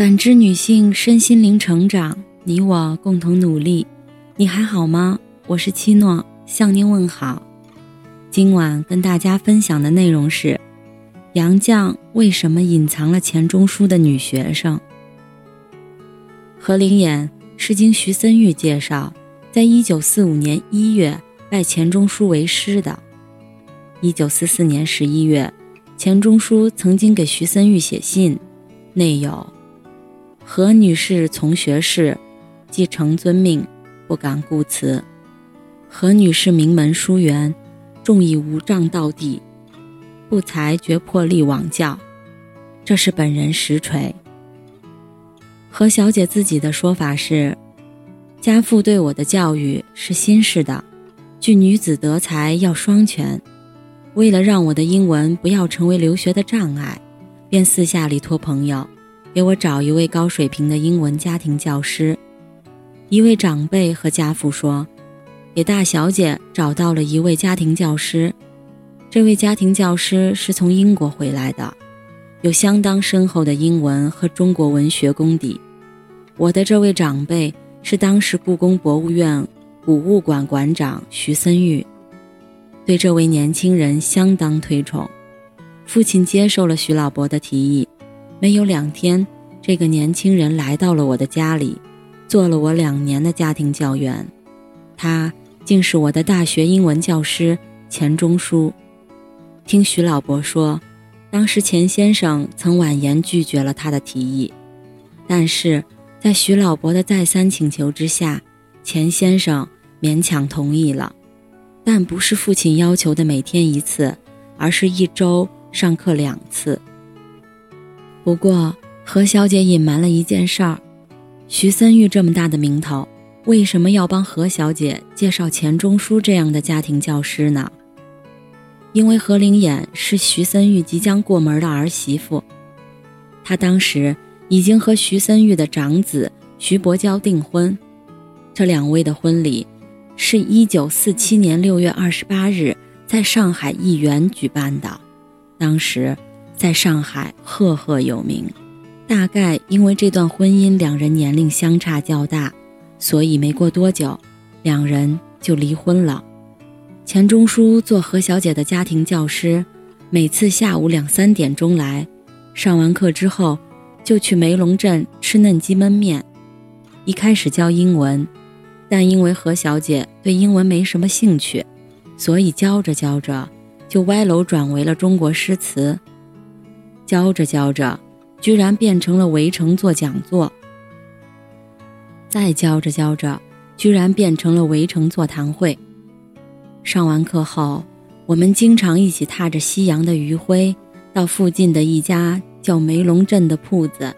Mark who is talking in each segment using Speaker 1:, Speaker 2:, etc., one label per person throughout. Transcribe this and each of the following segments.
Speaker 1: 感知女性身心灵成长，你我共同努力。你还好吗？我是七诺，向您问好。今晚跟大家分享的内容是：杨绛为什么隐藏了钱钟书的女学生？何灵演是经徐森玉介绍，在一九四五年一月拜钱钟书为师的。一九四四年十一月，钱钟书曾经给徐森玉写信，内有。何女士从学士，继承遵命，不敢顾辞。何女士名门书园，重义无障道地，不才绝魄力往教。这是本人实锤。何小姐自己的说法是：家父对我的教育是新式的，据女子德才要双全。为了让我的英文不要成为留学的障碍，便私下里托朋友。给我找一位高水平的英文家庭教师。一位长辈和家父说：“给大小姐找到了一位家庭教师。这位家庭教师是从英国回来的，有相当深厚的英文和中国文学功底。我的这位长辈是当时故宫博物院古物馆馆长徐森玉，对这位年轻人相当推崇。父亲接受了徐老伯的提议。”没有两天，这个年轻人来到了我的家里，做了我两年的家庭教员。他竟是我的大学英文教师钱钟书。听徐老伯说，当时钱先生曾婉言拒绝了他的提议，但是在徐老伯的再三请求之下，钱先生勉强同意了，但不是父亲要求的每天一次，而是一周上课两次。不过，何小姐隐瞒了一件事儿：徐森玉这么大的名头，为什么要帮何小姐介绍钱钟书这样的家庭教师呢？因为何灵衍是徐森玉即将过门的儿媳妇，她当时已经和徐森玉的长子徐伯娇订婚。这两位的婚礼，是一九四七年六月二十八日在上海艺园举办的，当时。在上海赫赫有名，大概因为这段婚姻两人年龄相差较大，所以没过多久，两人就离婚了。钱钟书做何小姐的家庭教师，每次下午两三点钟来，上完课之后，就去梅龙镇吃嫩鸡焖面。一开始教英文，但因为何小姐对英文没什么兴趣，所以教着教着，就歪楼转为了中国诗词。教着教着，居然变成了围城做讲座；再教着教着，居然变成了围城座谈会。上完课后，我们经常一起踏着夕阳的余晖，到附近的一家叫梅龙镇的铺子，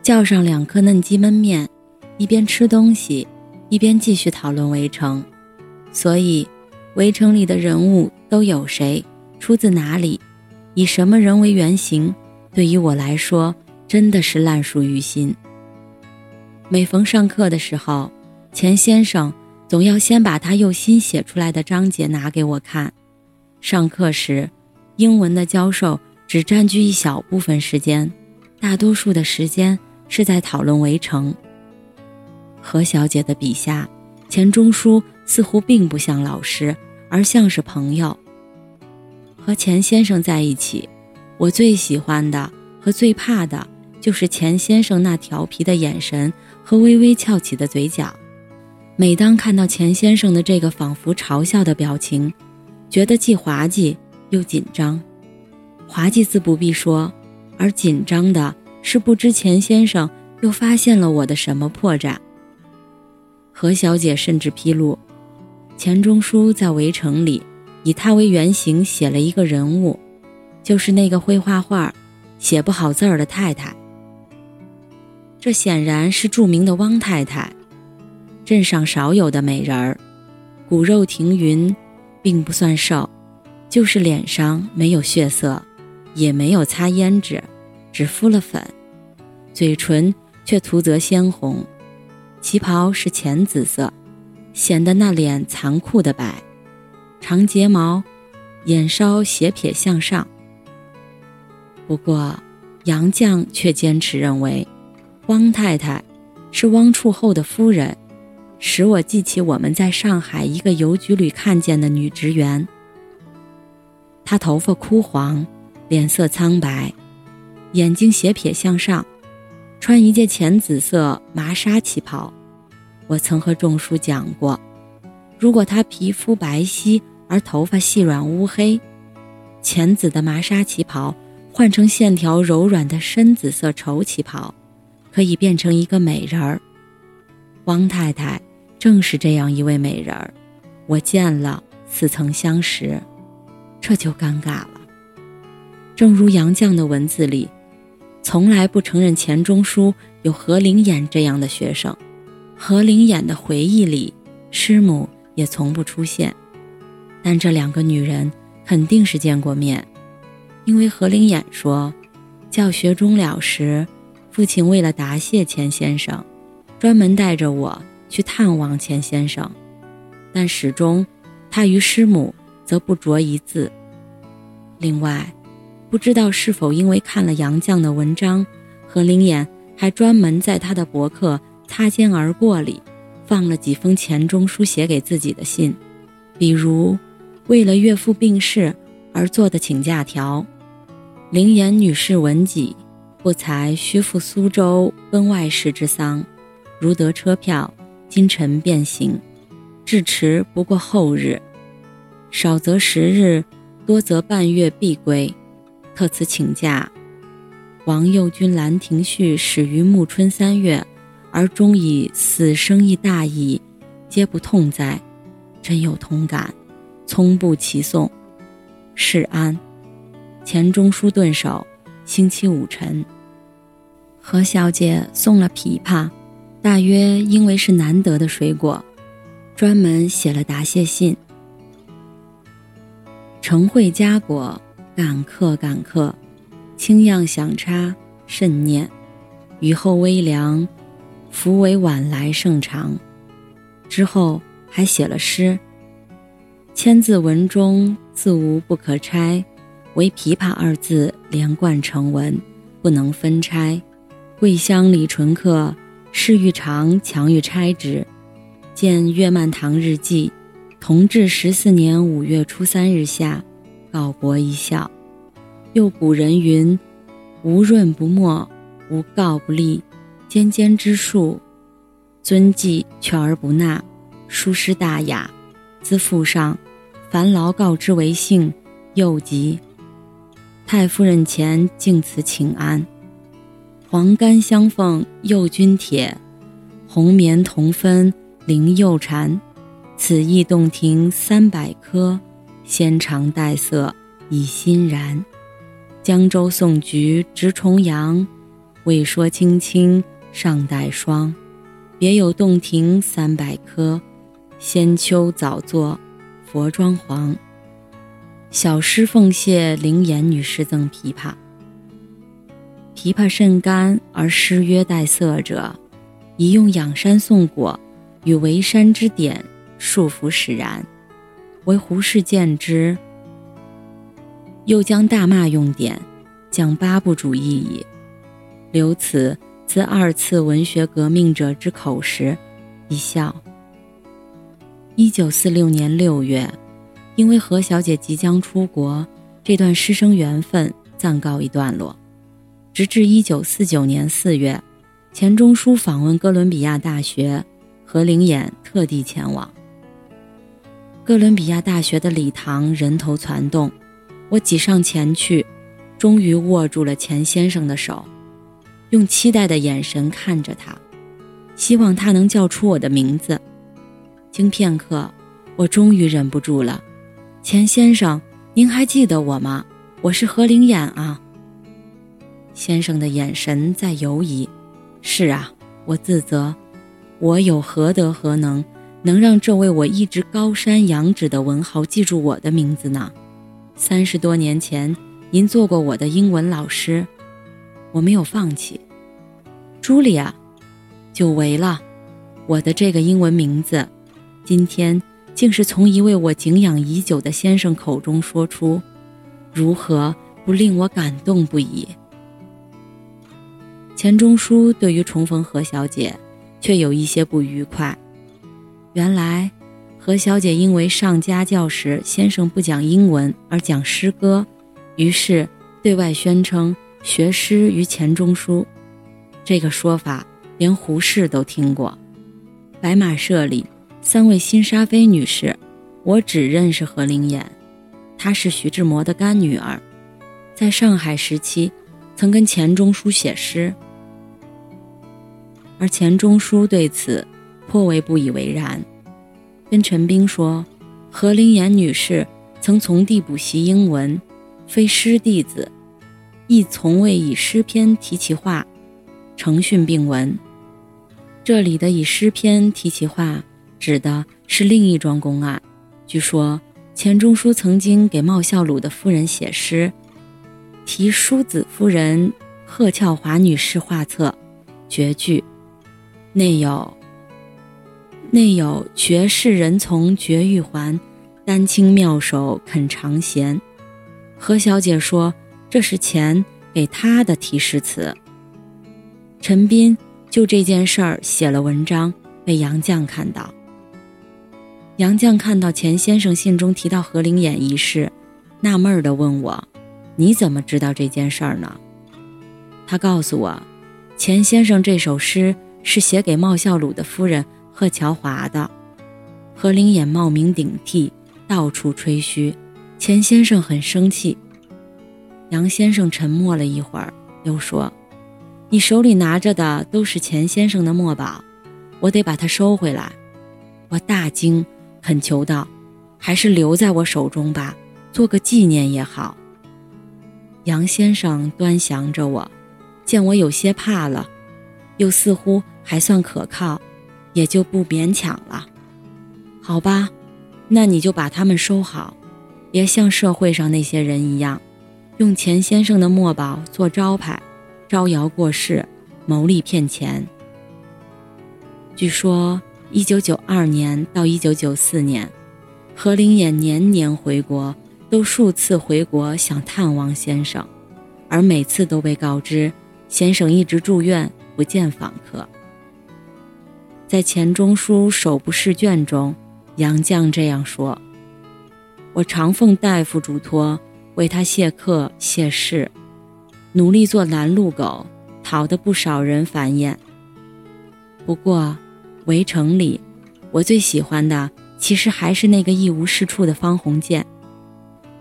Speaker 1: 叫上两颗嫩鸡焖面，一边吃东西，一边继续讨论围城。所以，围城里的人物都有谁，出自哪里？以什么人为原型？对于我来说，真的是烂熟于心。每逢上课的时候，钱先生总要先把他又新写出来的章节拿给我看。上课时，英文的教授只占据一小部分时间，大多数的时间是在讨论围城。何小姐的笔下，钱钟书似乎并不像老师，而像是朋友。和钱先生在一起，我最喜欢的和最怕的就是钱先生那调皮的眼神和微微翘起的嘴角。每当看到钱先生的这个仿佛嘲笑的表情，觉得既滑稽又紧张。滑稽自不必说，而紧张的是不知钱先生又发现了我的什么破绽。何小姐甚至披露，钱钟书在《围城》里。以他为原型写了一个人物，就是那个会画画、写不好字儿的太太。这显然是著名的汪太太，镇上少有的美人儿，骨肉庭匀，并不算瘦，就是脸上没有血色，也没有擦胭脂，只敷了粉，嘴唇却涂则鲜红，旗袍是浅紫色，显得那脸残酷的白。长睫毛，眼梢斜撇向上。不过，杨绛却坚持认为，汪太太是汪处后的夫人，使我记起我们在上海一个邮局里看见的女职员。她头发枯黄，脸色苍白，眼睛斜撇向上，穿一件浅紫色麻纱旗袍。我曾和仲叔讲过，如果她皮肤白皙而头发细软乌黑，浅紫的麻纱旗袍换成线条柔软的深紫色绸旗袍，可以变成一个美人儿。汪太太正是这样一位美人儿，我见了，似曾相识。这就尴尬了。正如杨绛的文字里，从来不承认钱钟书有何灵演这样的学生，何灵演的回忆里，师母也从不出现。但这两个女人肯定是见过面，因为何灵演说，教学终了时，父亲为了答谢钱先生，专门带着我去探望钱先生，但始终他与师母。则不着一字。另外，不知道是否因为看了杨绛的文章，何灵演还专门在他的博客《擦肩而过》里放了几封钱钟书写给自己的信，比如为了岳父病逝而做的请假条：“灵岩女士闻己，不才须赴苏州奔外事之丧，如得车票，今晨便行，至迟不过后日。”少则十日，多则半月必归。特此请假。王右军《兰亭序》始于暮春三月，而终以死生亦大矣，皆不痛哉？真有同感，从不齐送。是安。钱钟书顿首，星期五晨。何小姐送了枇杷，大约因为是难得的水果，专门写了答谢信。承会佳果，感客感客，清样响插，甚念。雨后微凉，福为晚来盛长。之后还写了诗。千字文中字无不可拆，唯琵琶二字连贯成文，不能分拆。桂香里纯客，事欲长，强欲拆之。见岳曼堂日记。同治十四年五月初三日下，告国一笑。又古人云：“无润不墨，无告不立。尖尖之术，遵纪却而不纳。疏失大雅，自父上，樊劳告之为幸，又及。太夫人前敬此请安。黄干相奉右军帖，红棉同分灵右蝉。”此意洞庭三百颗，纤长带色已欣然。江州送菊直重阳，未说青青尚带霜。别有洞庭三百颗，先秋早作佛装潢。小诗奉谢灵颜女士赠琵琶。琵琶甚干而诗约带色者，宜用仰山送果与围山之典。束缚使然，为胡适见之，又将大骂用典，讲八部主义矣。留此自二次文学革命者之口时，一笑。一九四六年六月，因为何小姐即将出国，这段师生缘分暂告一段落。直至一九四九年四月，钱钟书访问哥伦比亚大学，何灵演特地前往。哥伦比亚大学的礼堂人头攒动，我挤上前去，终于握住了钱先生的手，用期待的眼神看着他，希望他能叫出我的名字。经片刻，我终于忍不住了：“钱先生，您还记得我吗？我是何灵眼啊。”先生的眼神在犹疑。是啊，我自责，我有何德何能？能让这位我一直高山仰止的文豪记住我的名字呢？三十多年前，您做过我的英文老师，我没有放弃。茱莉亚，久违了，我的这个英文名字，今天竟是从一位我敬仰已久的先生口中说出，如何不令我感动不已？钱钟书对于重逢何小姐，却有一些不愉快。原来，何小姐因为上家教时先生不讲英文而讲诗歌，于是对外宣称学诗于钱钟书。这个说法连胡适都听过。白马社里三位新沙飞女士，我只认识何灵眼，她是徐志摩的干女儿，在上海时期曾跟钱钟书写诗。而钱钟书对此颇为不以为然，跟陈冰说：“何灵言女士曾从弟补习英文，非诗弟子，亦从未以诗篇提起话，承训并闻。”这里的以诗篇提起话，指的是另一桩公案。据说钱钟书曾经给茂孝鲁的夫人写诗，题叔子夫人贺俏华女士画册，绝句。内有内有绝世人从绝玉环，丹青妙手肯尝咸。何小姐说这是钱给她的题诗词。陈斌就这件事儿写了文章，被杨绛看到。杨绛看到钱先生信中提到何灵眼一事，纳闷儿地问我：“你怎么知道这件事儿呢？”他告诉我，钱先生这首诗。是写给茂孝鲁的夫人贺乔华的。何灵眼冒名顶替，到处吹嘘，钱先生很生气。杨先生沉默了一会儿，又说：“你手里拿着的都是钱先生的墨宝，我得把它收回来。”我大惊，恳求道：“还是留在我手中吧，做个纪念也好。”杨先生端详着我，见我有些怕了。又似乎还算可靠，也就不勉强了。好吧，那你就把他们收好，别像社会上那些人一样，用钱先生的墨宝做招牌，招摇过市，谋利骗钱。据说，一九九二年到一九九四年，何灵眼年年回国，都数次回国想探望先生，而每次都被告知先生一直住院。不见访客。在钱钟书手部试卷中，杨绛这样说：“我常奉大夫嘱托，为他谢客谢世，努力做拦路狗，讨得不少人繁衍。不过，围城里，我最喜欢的其实还是那个一无是处的方鸿渐。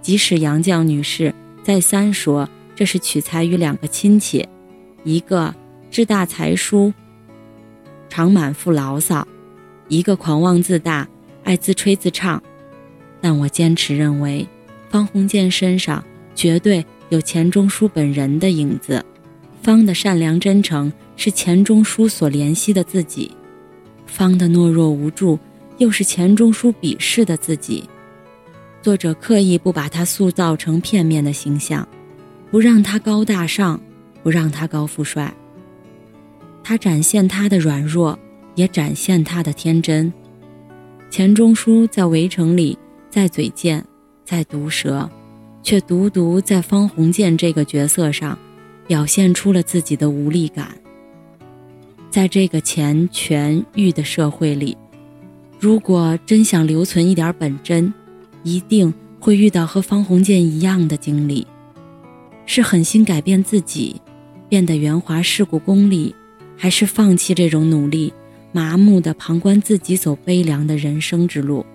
Speaker 1: 即使杨绛女士再三说这是取材于两个亲戚，一个。”志大才疏，常满腹牢骚，一个狂妄自大，爱自吹自唱。但我坚持认为，方鸿渐身上绝对有钱钟书本人的影子。方的善良真诚是钱钟书所怜惜的自己，方的懦弱无助又是钱钟书鄙视的自己。作者刻意不把他塑造成片面的形象，不让他高大上，不让他高富帅。他展现他的软弱，也展现他的天真。钱钟书在《围城》里再嘴贱，再毒舌，却独独在方鸿渐这个角色上，表现出了自己的无力感。在这个钱权欲的社会里，如果真想留存一点本真，一定会遇到和方鸿渐一样的经历：是狠心改变自己，变得圆滑世故功利。还是放弃这种努力，麻木的旁观自己走悲凉的人生之路。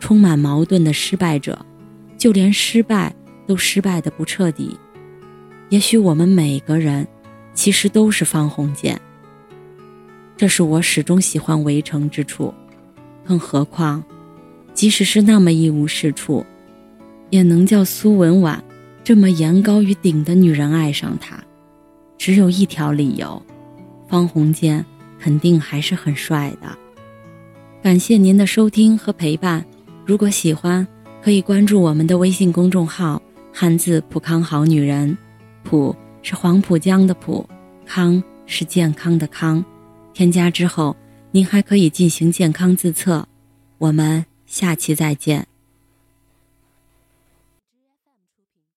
Speaker 1: 充满矛盾的失败者，就连失败都失败的不彻底。也许我们每个人，其实都是方鸿渐。这是我始终喜欢围城之处。更何况，即使是那么一无是处，也能叫苏文婉这么言高于顶的女人爱上他，只有一条理由。方鸿渐肯定还是很帅的。感谢您的收听和陪伴，如果喜欢，可以关注我们的微信公众号“汉字浦康好女人”，浦是黄浦江的浦，康是健康的康。添加之后，您还可以进行健康自测。我们下期再见。